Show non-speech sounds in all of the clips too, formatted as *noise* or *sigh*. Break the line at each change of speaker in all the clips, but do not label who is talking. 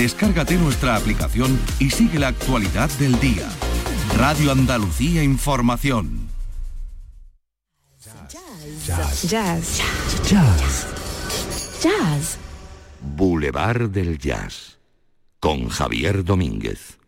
Descárgate nuestra aplicación y sigue la actualidad del día. Radio Andalucía Información.
Jazz. Jazz.
Jazz.
Jazz.
Boulevard del Jazz. Con Javier Domínguez.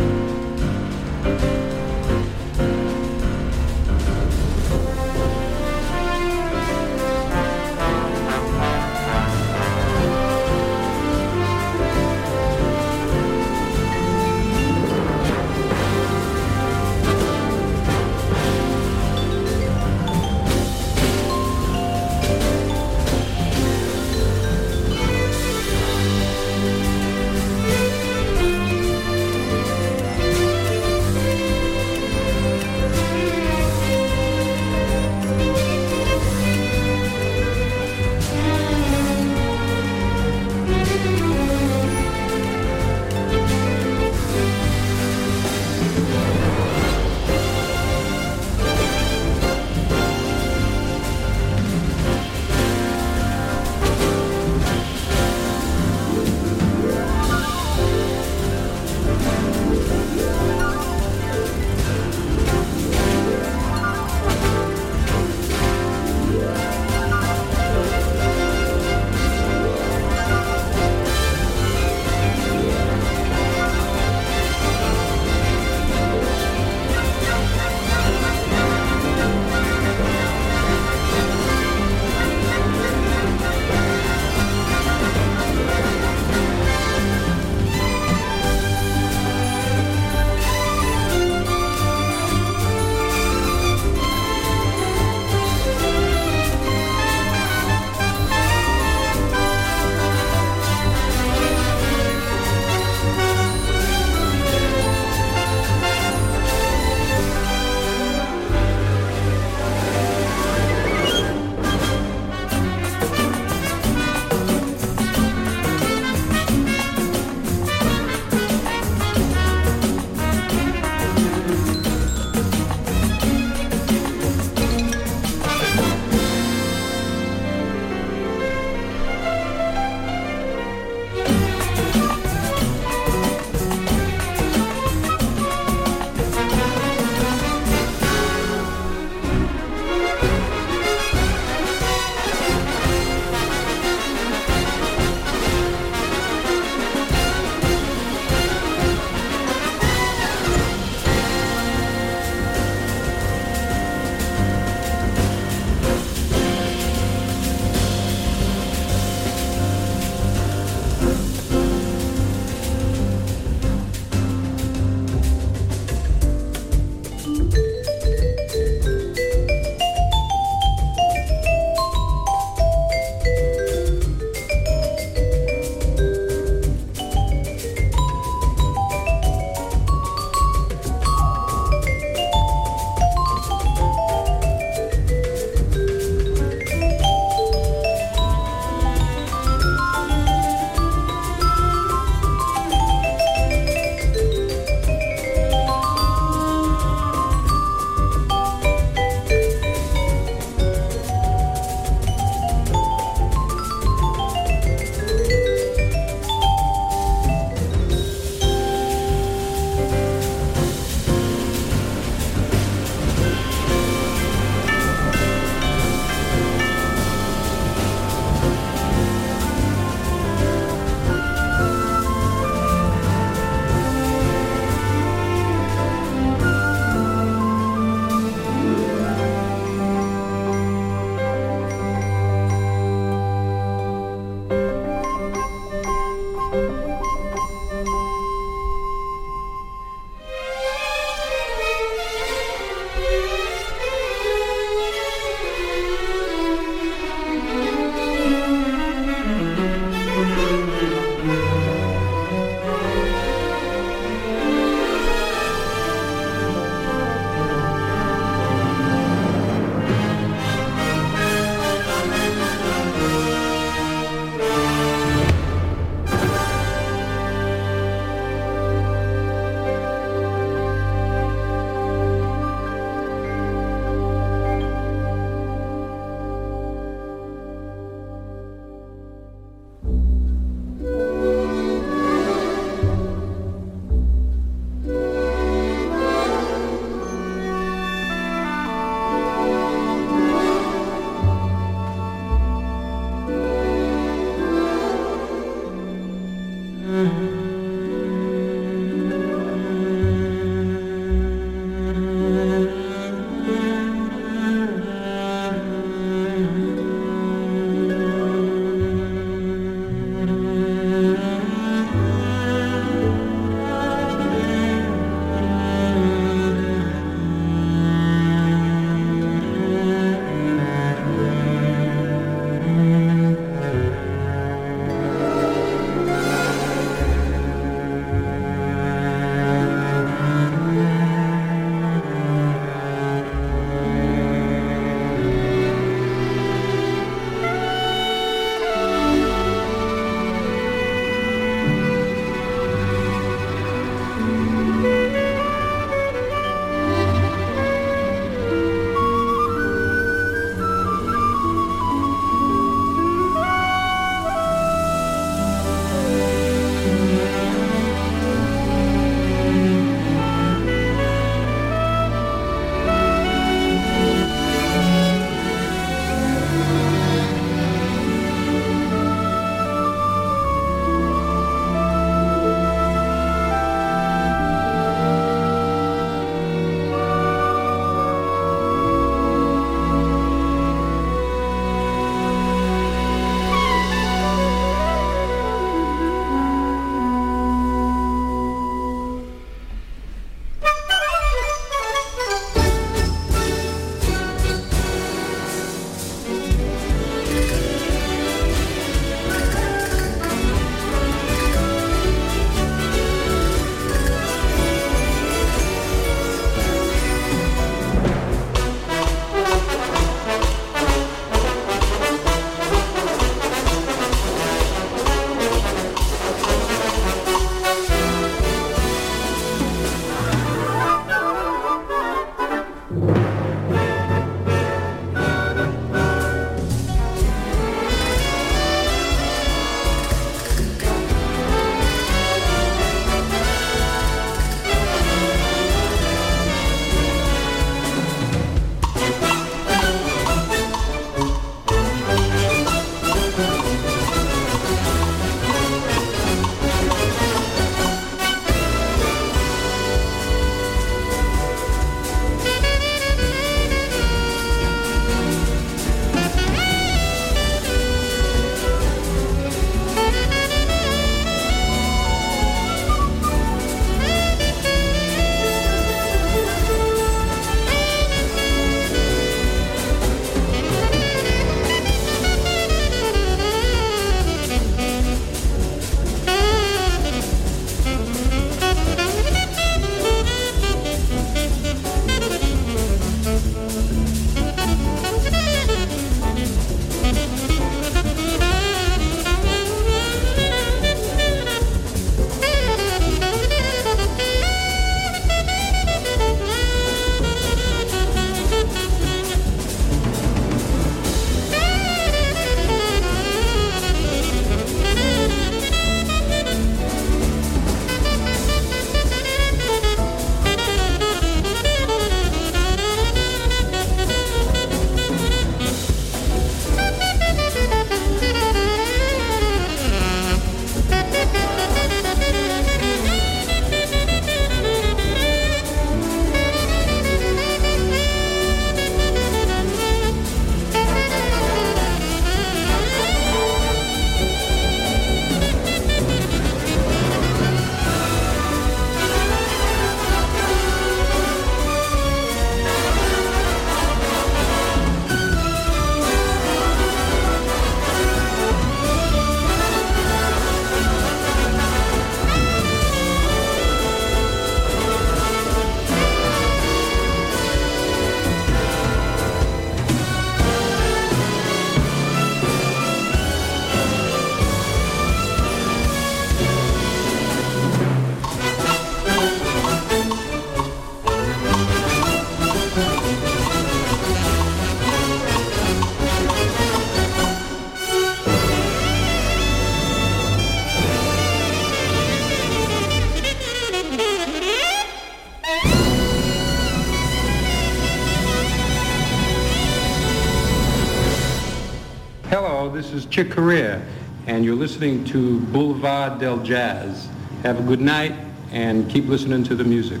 Chick Corea, and you're listening to Boulevard del Jazz. Have a good night and keep listening to the music.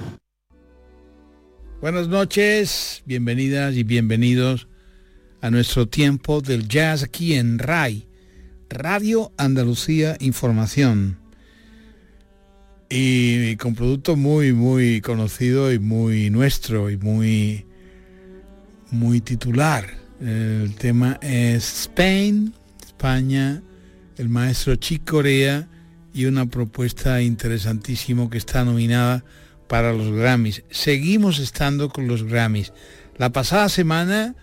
Buenas noches, bienvenidas y bienvenidos a nuestro tiempo del jazz aquí en RAI, Radio Andalucía Información. Y con producto muy, muy conocido y muy nuestro y muy, muy titular. El tema es Spain, El maestro Chick Corea y una propuesta interesantísimo que está nominada para los Grammys. Seguimos estando con los Grammys. La pasada semana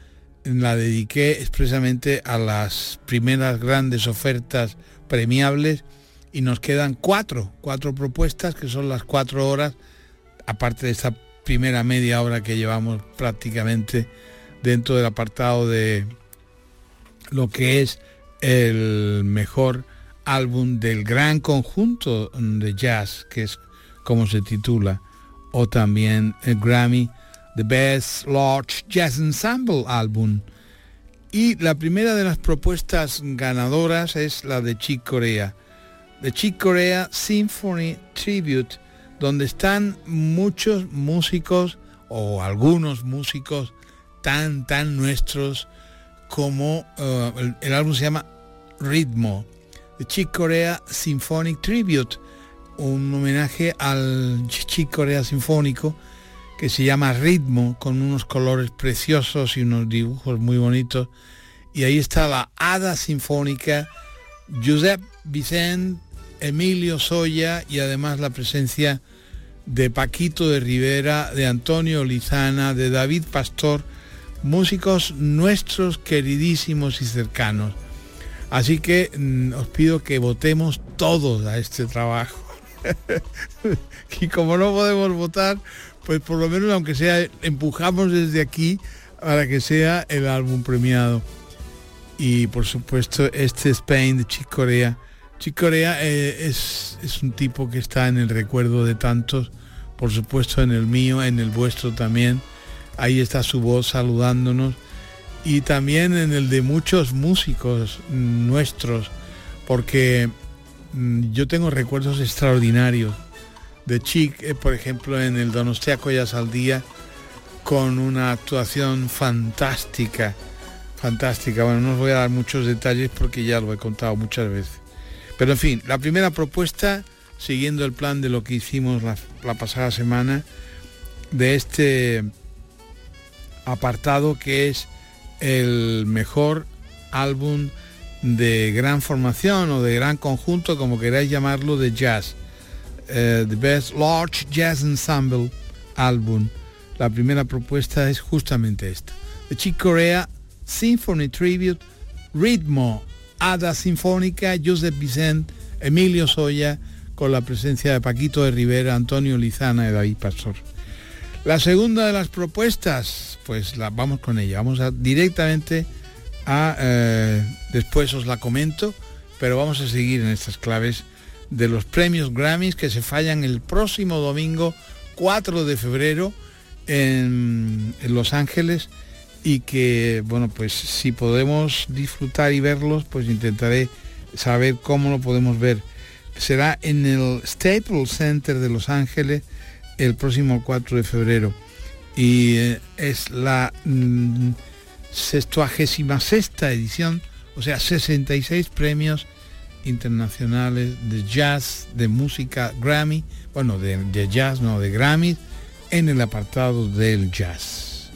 la dediqué expresamente a las primeras grandes ofertas premiables y nos quedan cuatro, cuatro propuestas que son las cuatro horas, aparte de esta primera media hora que llevamos prácticamente dentro del apartado de lo que es el mejor álbum del gran conjunto de jazz, que es como se titula, o también el Grammy The Best Large Jazz Ensemble Album. Y la primera de las propuestas ganadoras es la de Chick Corea, The Chick Corea Symphony Tribute, donde están muchos músicos o algunos músicos tan, tan nuestros como uh, el, álbum se llama Ritmo, The Chick Corea Symphonic Tribute, un homenaje al Chick Corea Sinfónico que se llama Ritmo, con unos colores preciosos y unos dibujos muy bonitos. Y ahí está la Hada Sinfónica, Josep Vicent, Emilio Soya y además la presencia de Paquito de Rivera, de Antonio Lizana, de David Pastor, músicos nuestros queridísimos y cercanos. Así que mm, os pido que votemos todos a este trabajo. *laughs* y como no podemos votar, pues por lo menos aunque sea empujamos desde aquí para que sea el álbum premiado. Y por supuesto este Spain de Chick Corea. Chick Corea eh, es, es un tipo que está en el recuerdo de tantos, por supuesto en el mío, en el vuestro también. Ahí está su voz saludándonos y también en el de muchos músicos nuestros, porque mm, yo tengo recuerdos extraordinarios de Chic, eh, por ejemplo, en el Donostiaco Jazz al Día, con una actuación fantástica, fantástica. Bueno, no os voy a dar muchos detalles porque ya lo he contado muchas veces. Pero en fin, la primera propuesta, siguiendo el plan de lo que hicimos la, la pasada semana, de este apartado que es el mejor álbum de gran formación o de gran conjunto, como queráis llamarlo, de jazz. Uh, the Best Large Jazz Ensemble Album. La primera propuesta es justamente esta. The Chick Corea Symphony Tribute, Ritmo, Ada Sinfónica, Joseph Vicent, Emilio Soya, con la presencia de Paquito de Rivera, Antonio Lizana y David Pastor. La segunda de las propuestas, pues la, vamos con ella. Vamos a, directamente a, eh, después os la comento, pero vamos a seguir en estas claves de los premios Grammys que se fallan el próximo domingo 4 de febrero en, Los Ángeles y que, bueno, pues si podemos disfrutar y verlos, pues intentaré saber cómo lo podemos ver. Será en el Staples Center de Los Ángeles el próximo 4 de febrero y eh, es la mm, 66 edición, o sea, 66 premios internacionales de jazz, de música Grammy, bueno, de, de jazz, no, de Grammy, en el apartado del jazz.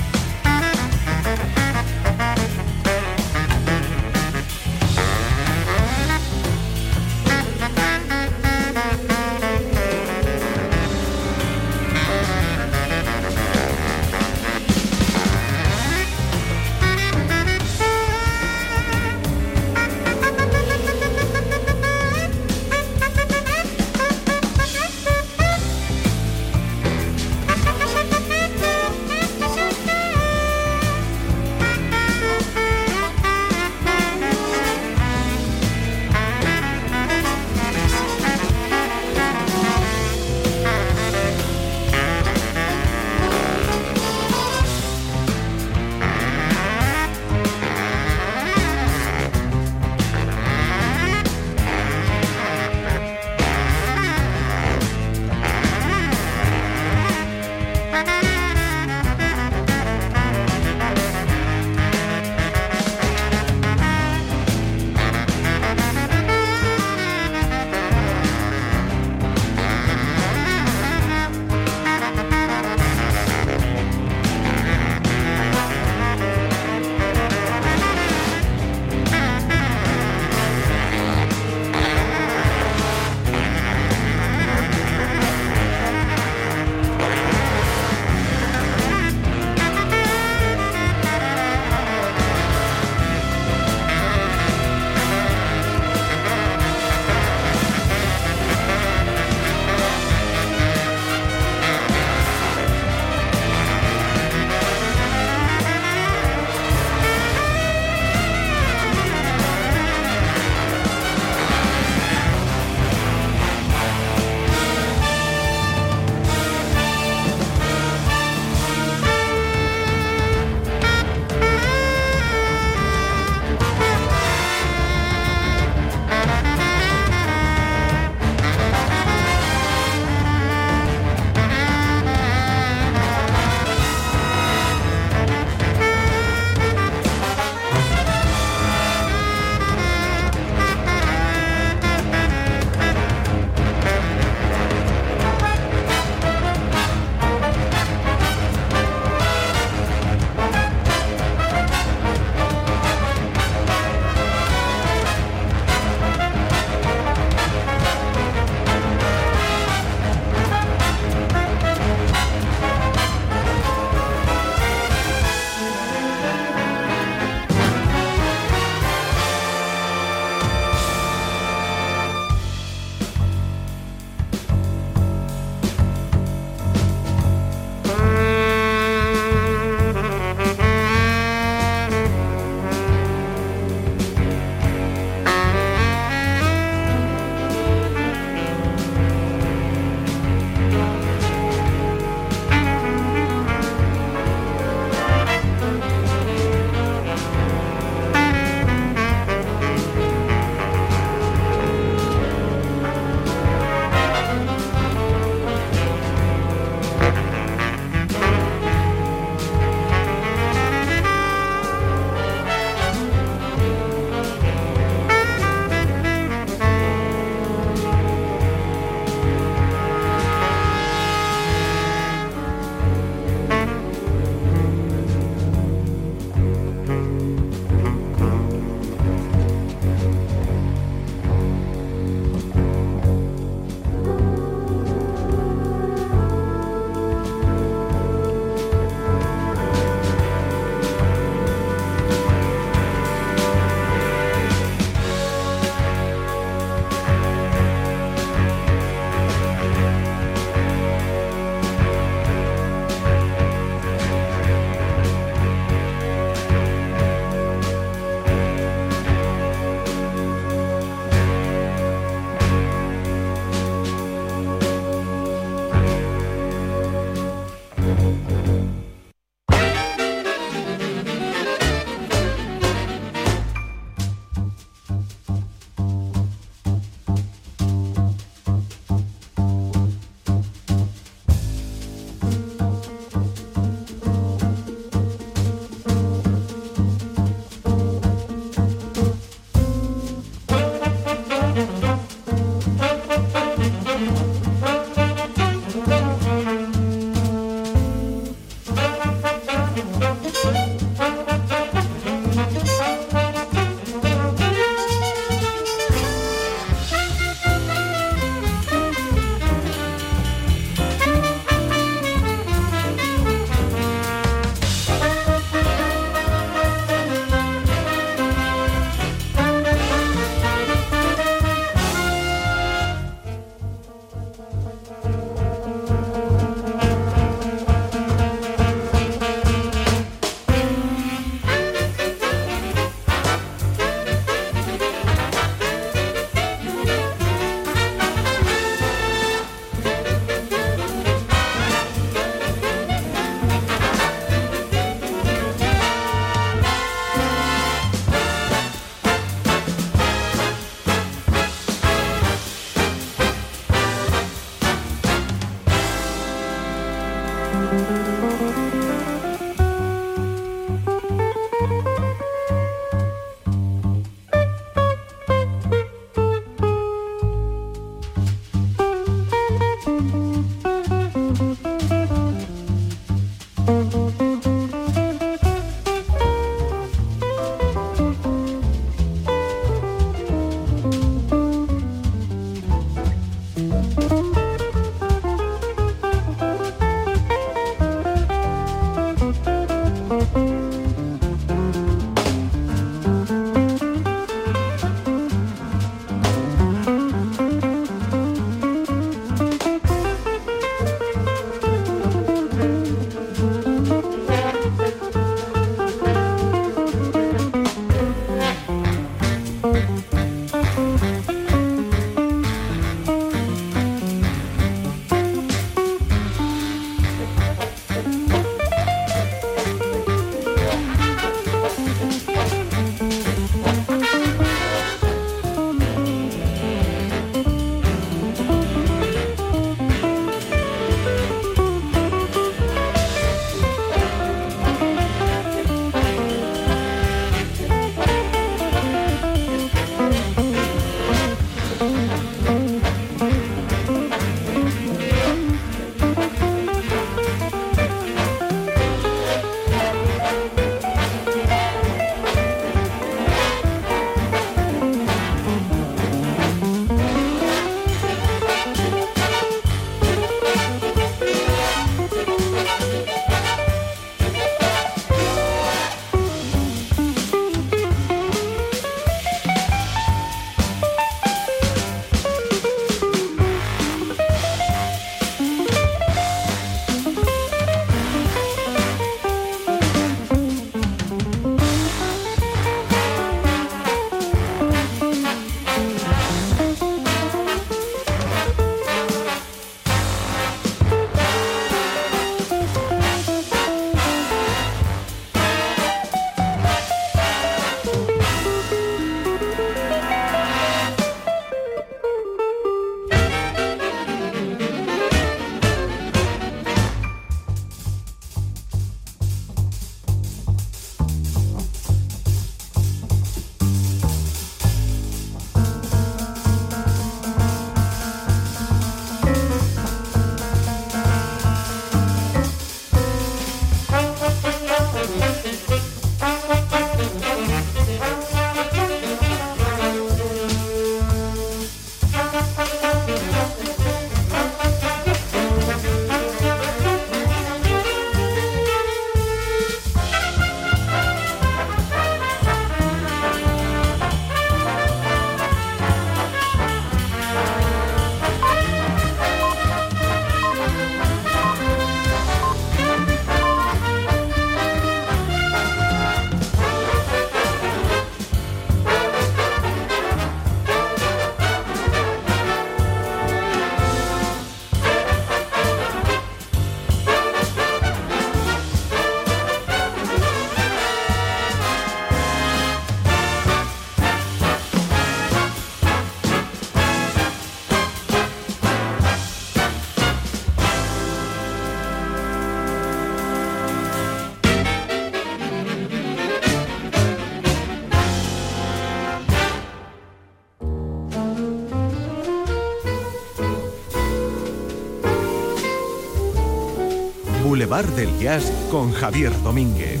Del Jazz con Javier Domínguez.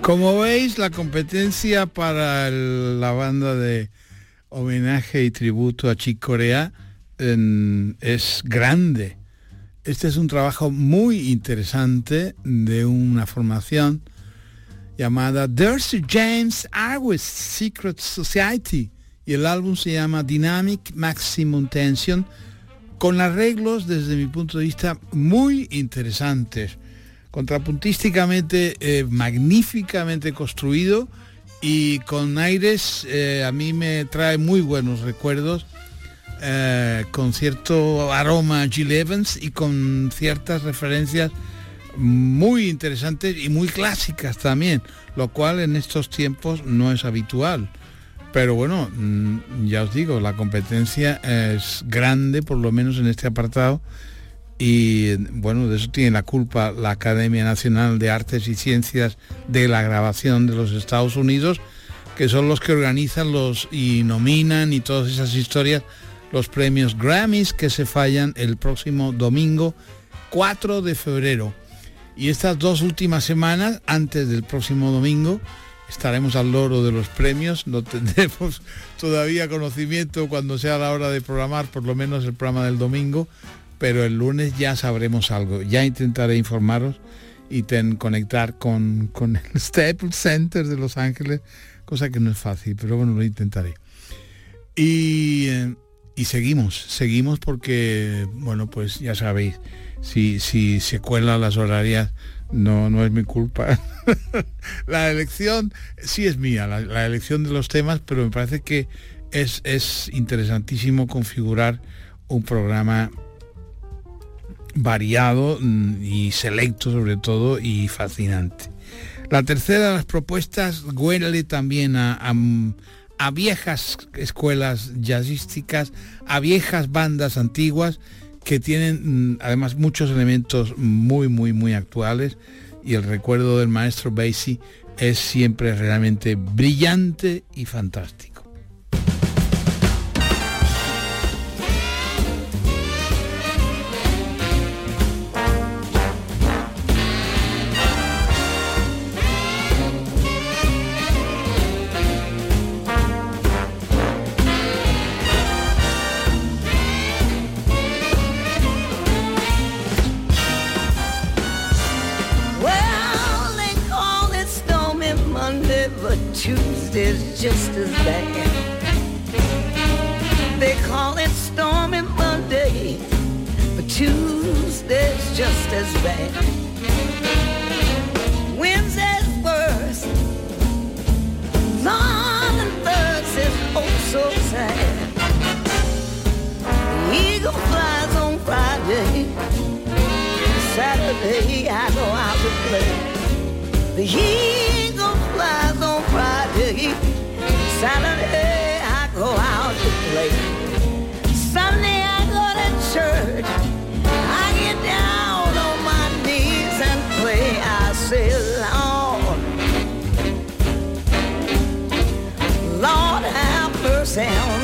Como veis, la competencia para la banda de homenaje y tributo a Chick Corea es grande. Este es un trabajo muy interesante de una formación llamada There's James Arwis Secret Society y el álbum se llama Dynamic Maximum Tension con arreglos desde mi punto de vista muy interesantes. Contrapuntísticamente eh, magníficamente construido y con aires eh, a mí me trae muy buenos recuerdos eh, con cierto aroma Jill Evans y con ciertas referencias muy interesantes y muy clásicas también, lo cual en estos tiempos no es habitual. Pero bueno, mm, ya os digo, la competencia es grande, por lo menos en este apartado, y bueno, de eso tiene la culpa la Academia Nacional de Artes y Ciencias de la Grabación de los Estados Unidos, que son los que organizan los y nominan y todas esas historias, los premios Grammys que se fallan el próximo domingo 4 de febrero. Y estas dos últimas semanas, antes del próximo domingo, estaremos al loro de los premios, no tendremos *laughs* todavía conocimiento cuando sea la hora de programar, por lo menos el programa del domingo, pero el lunes ya sabremos algo. Ya intentaré informaros y conectar con, con el *laughs* Staples Center de Los Ángeles, cosa que no es fácil, pero bueno, lo intentaré. Y, eh, y seguimos, seguimos porque, bueno, pues ya sabéis, si, si se cuelan las horarias, no, no es mi culpa. *laughs* la elección sí es mía, la, elección de los temas, pero me parece que es, es interesantísimo configurar un programa variado mm, y selecto sobre todo y fascinante. La tercera de las propuestas huele también a, a, a viejas escuelas jazzísticas, a viejas bandas antiguas que tienen mm, además muchos elementos muy, muy, muy actuales y el recuerdo del maestro Basie es siempre realmente brillante y fantástico.
But Tuesday's just as bad. They call it stormy Monday, but Tuesday's just as bad. Wednesday's worse. Long and Thursday's oh so sad. The eagle flies on Friday. Saturday I go out to play. The eagle Saturday I go out to play. Sunday I go to church. I get down on my knees and pray. I say, Lord, Lord have mercy on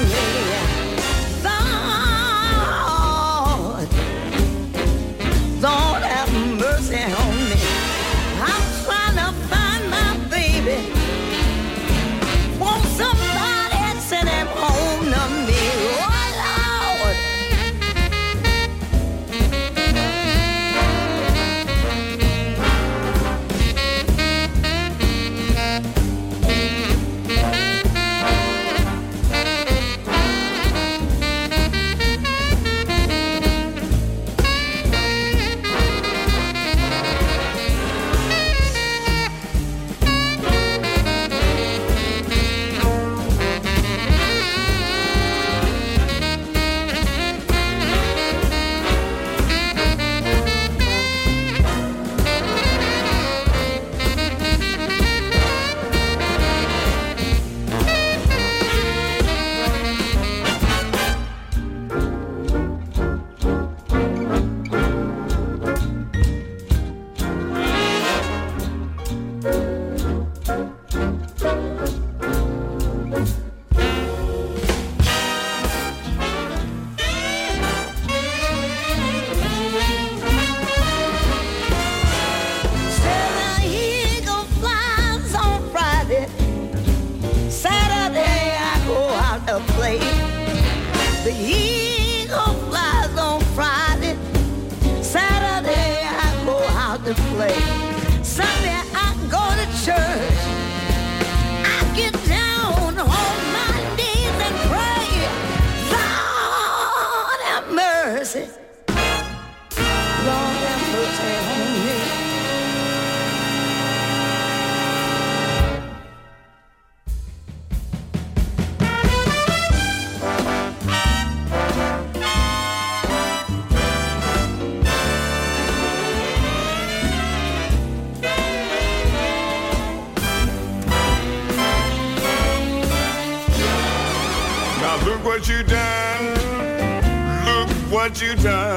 what you done.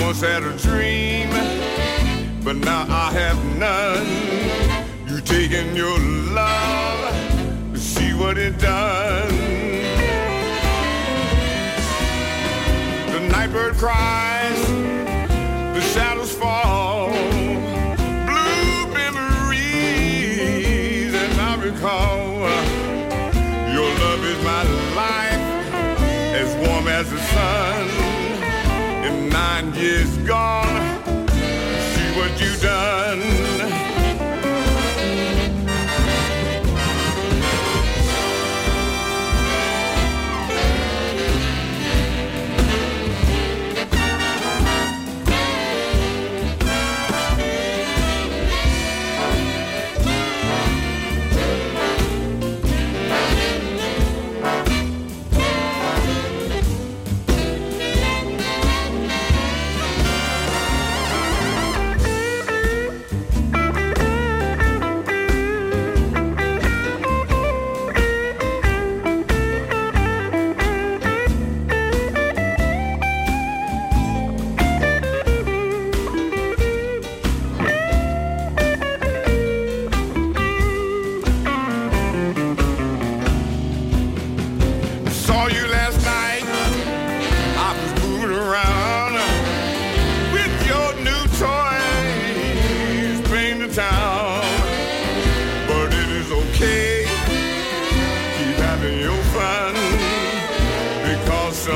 once had a dream, but now I have none. You taking your love, see what it done. The nightbird cries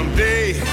someday.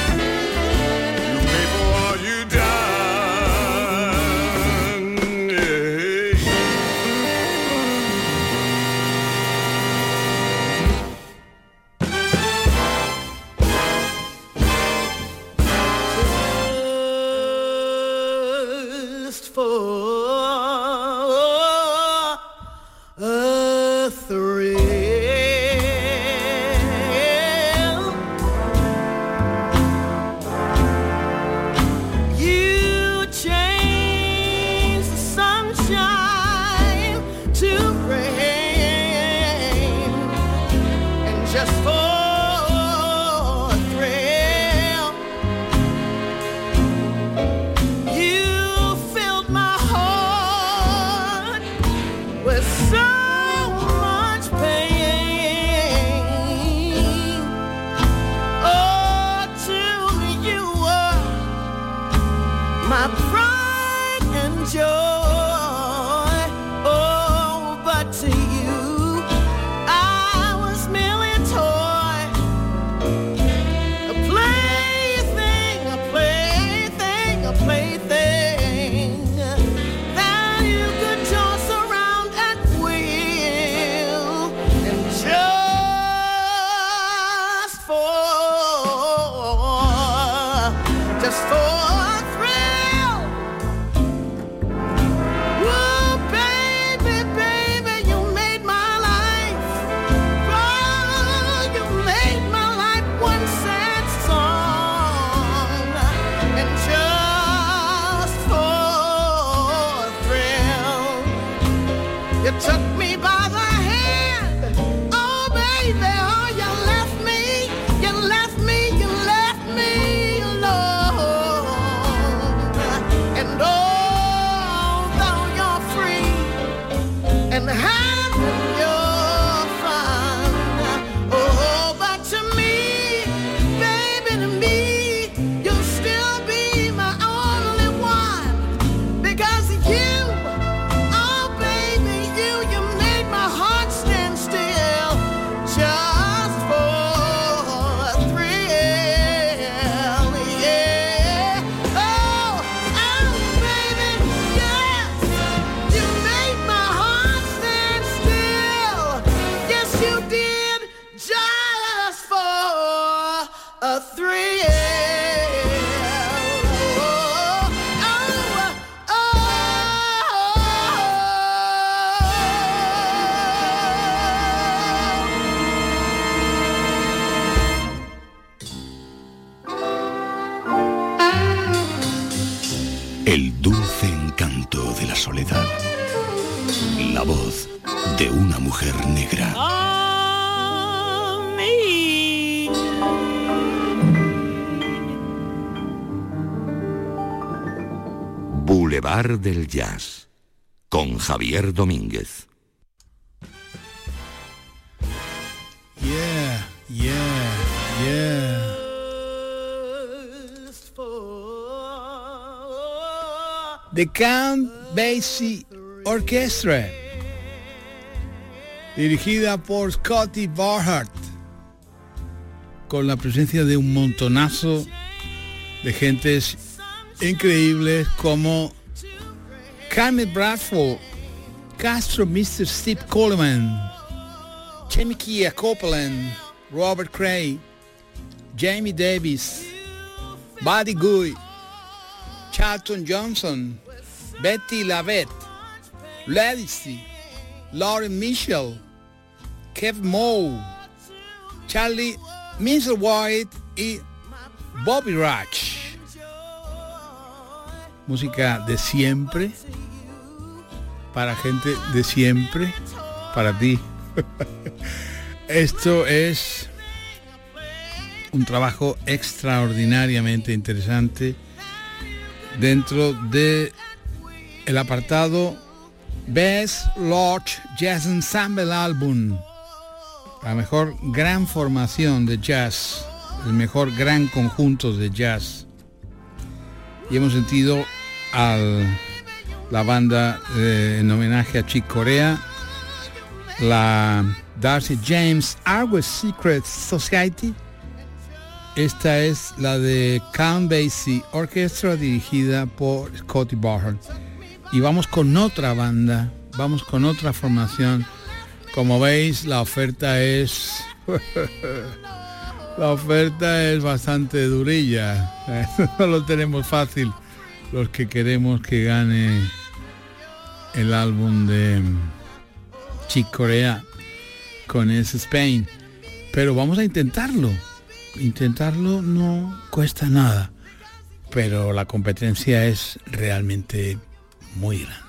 Del Jazz con Javier Domínguez.
Yeah, yeah, yeah. The Count Basie Orchestra, dirigida por Scotty Barhart, con la presencia de un montonazo de gentes increíbles como Carmen Bradford, Castro Mr. Steve Coleman, Chemikia Copeland, Robert Cray, Jamie Davis, Buddy Guy, Charlton Johnson, Betty Lavette, Ladisty, Lauren Mitchell, Kev Moe, Charlie Mr. White y Bobby Ratch. Música de siempre, para gente de siempre, para ti. *laughs* Esto es un trabajo extraordinariamente interesante dentro de el apartado Best Lodge Jazz Ensemble Album, la mejor gran formación de jazz, el mejor gran conjunto de jazz. Y hemos sentido a la banda eh, en homenaje a Chick Corea, la Darcy James Argos Secret Society. Esta es la de Count Basie Orchestra dirigida por Scotty Barhart. Y vamos con otra banda, vamos con otra formación. Como veis, la oferta es... *laughs* la oferta es bastante durilla. *laughs* no lo tenemos fácil los que queremos que gane el álbum de Chick Corea con ese Spain. Pero vamos a intentarlo. Intentarlo no cuesta nada. Pero la competencia es realmente muy grande.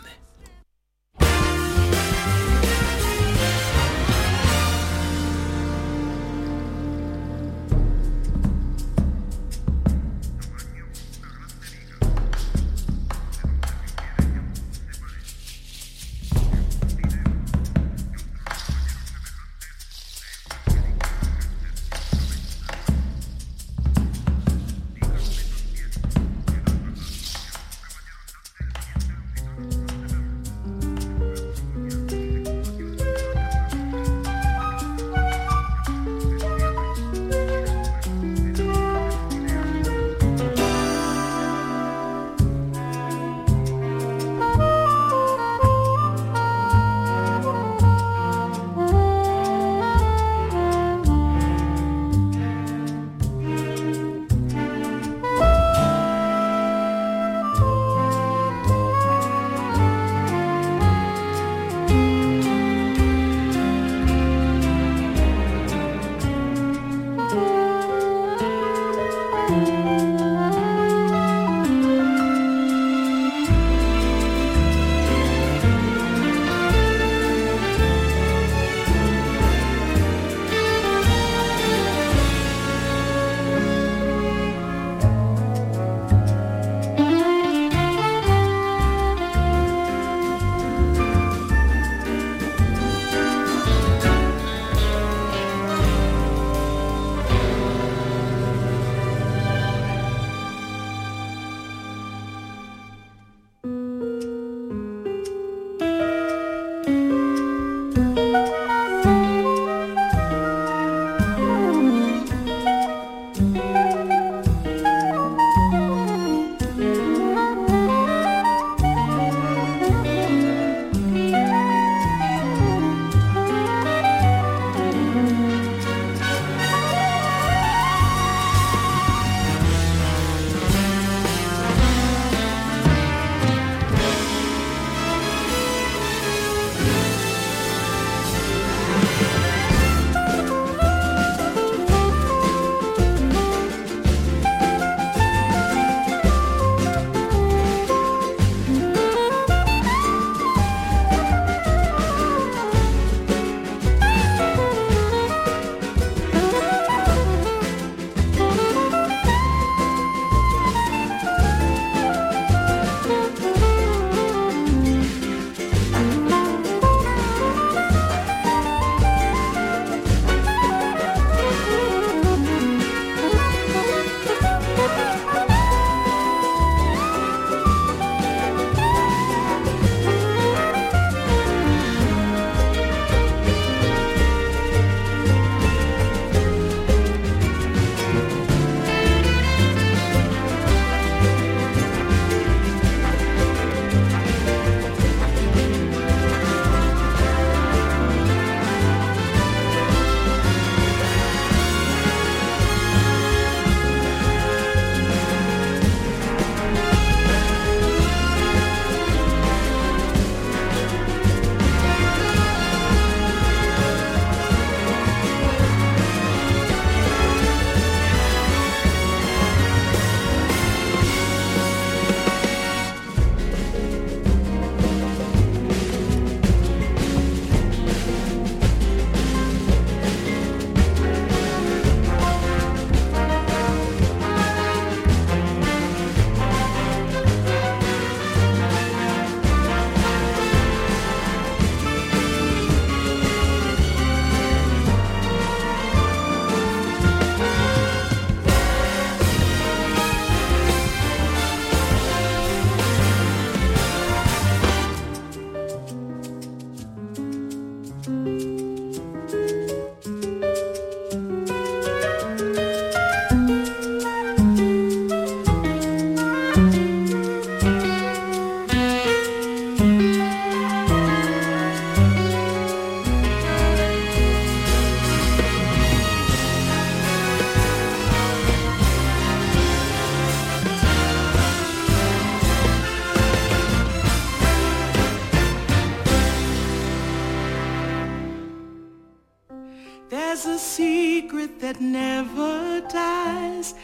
Secret that never dies,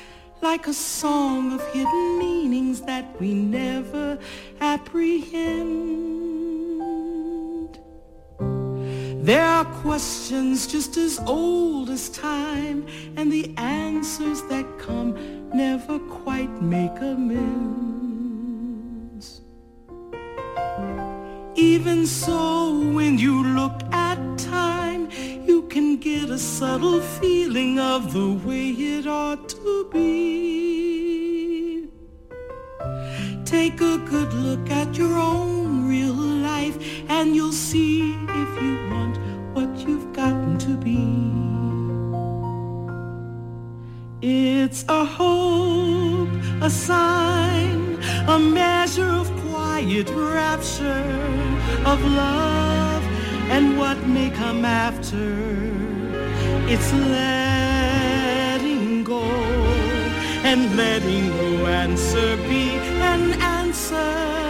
like a song of hidden meanings that we never apprehend. There are questions just as old as time, and the answers that come never quite make amends. Even so, when you look at time, can get a subtle feeling of the way it ought to be. Take a good look at your own real life, and you'll see if you want what you've gotten to be. It's a hope, a sign, a measure of quiet rapture, of love and what may come after. It's letting go and letting no answer be an answer.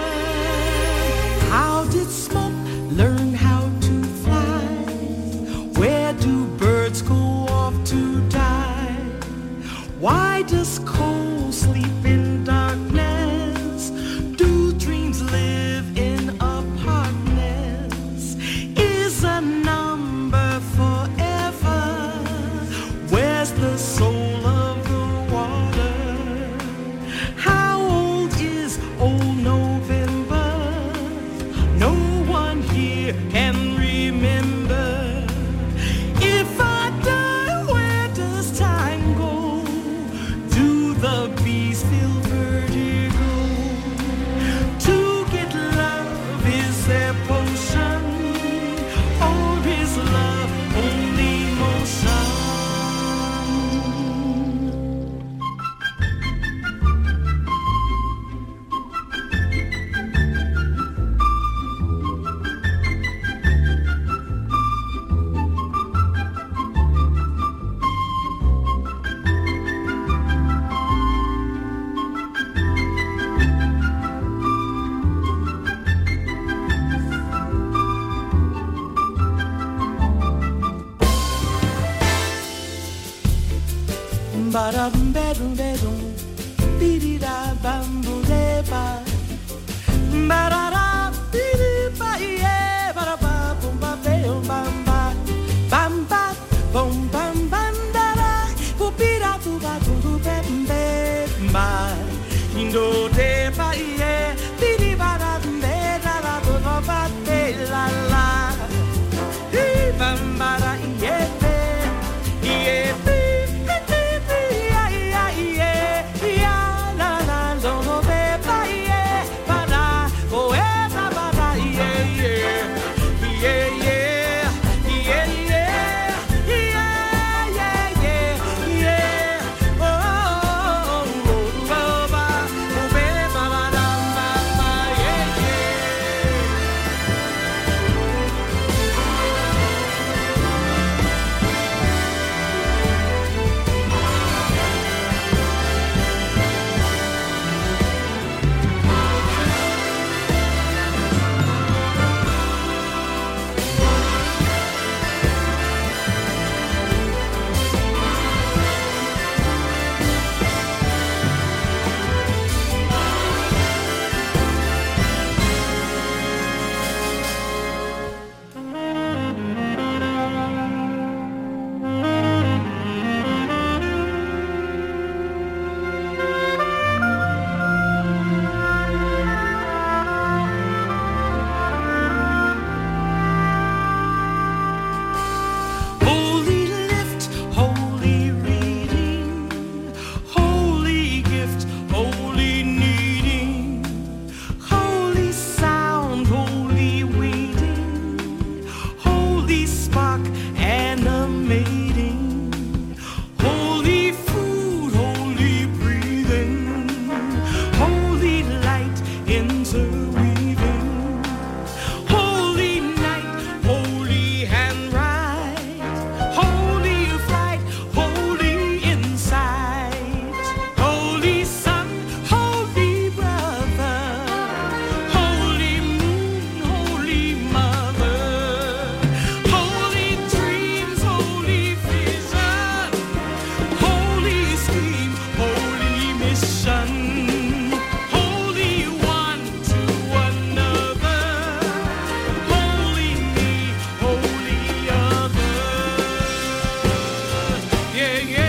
yeah.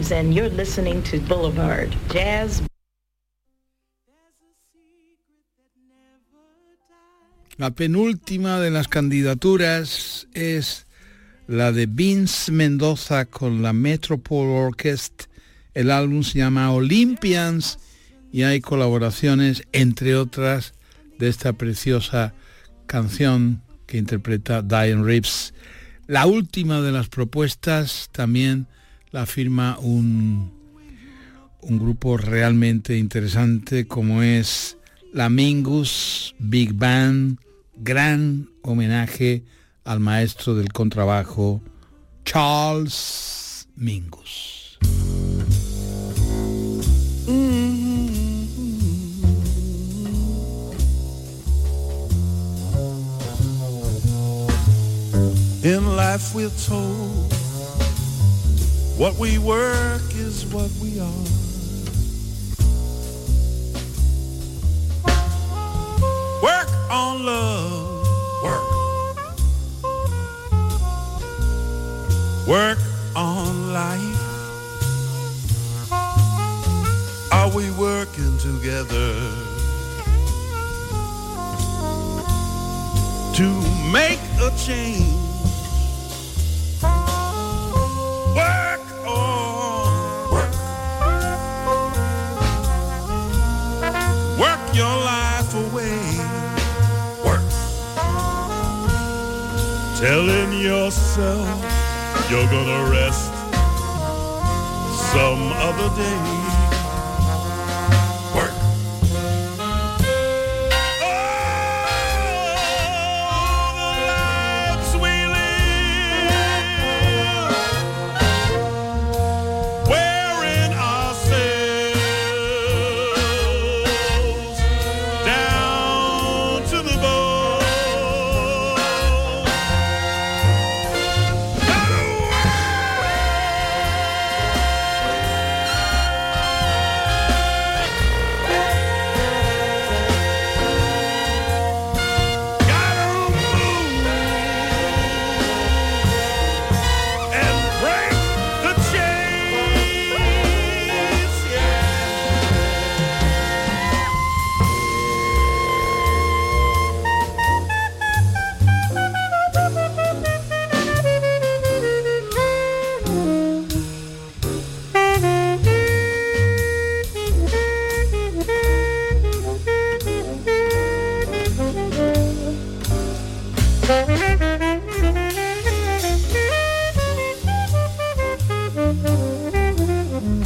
Reeves, and you're listening to Boulevard Jazz.
La penúltima de las candidaturas es la de Vince Mendoza con la Metropole Orchestra. El álbum se llama Olympians y hay colaboraciones, entre otras, de esta preciosa canción que interpreta Diane Reeves. La última de las propuestas también la firma un, un grupo realmente interesante como es la Mingus Big Band, gran homenaje al maestro del contrabajo Charles Mingus.
In life what we work is what we are. Work on love. Work. Work on life. Are we working together to make a change? Telling yourself you're gonna rest some other day.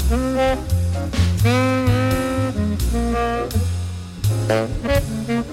Thank you.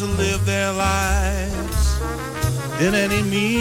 To live their lives in any meaningful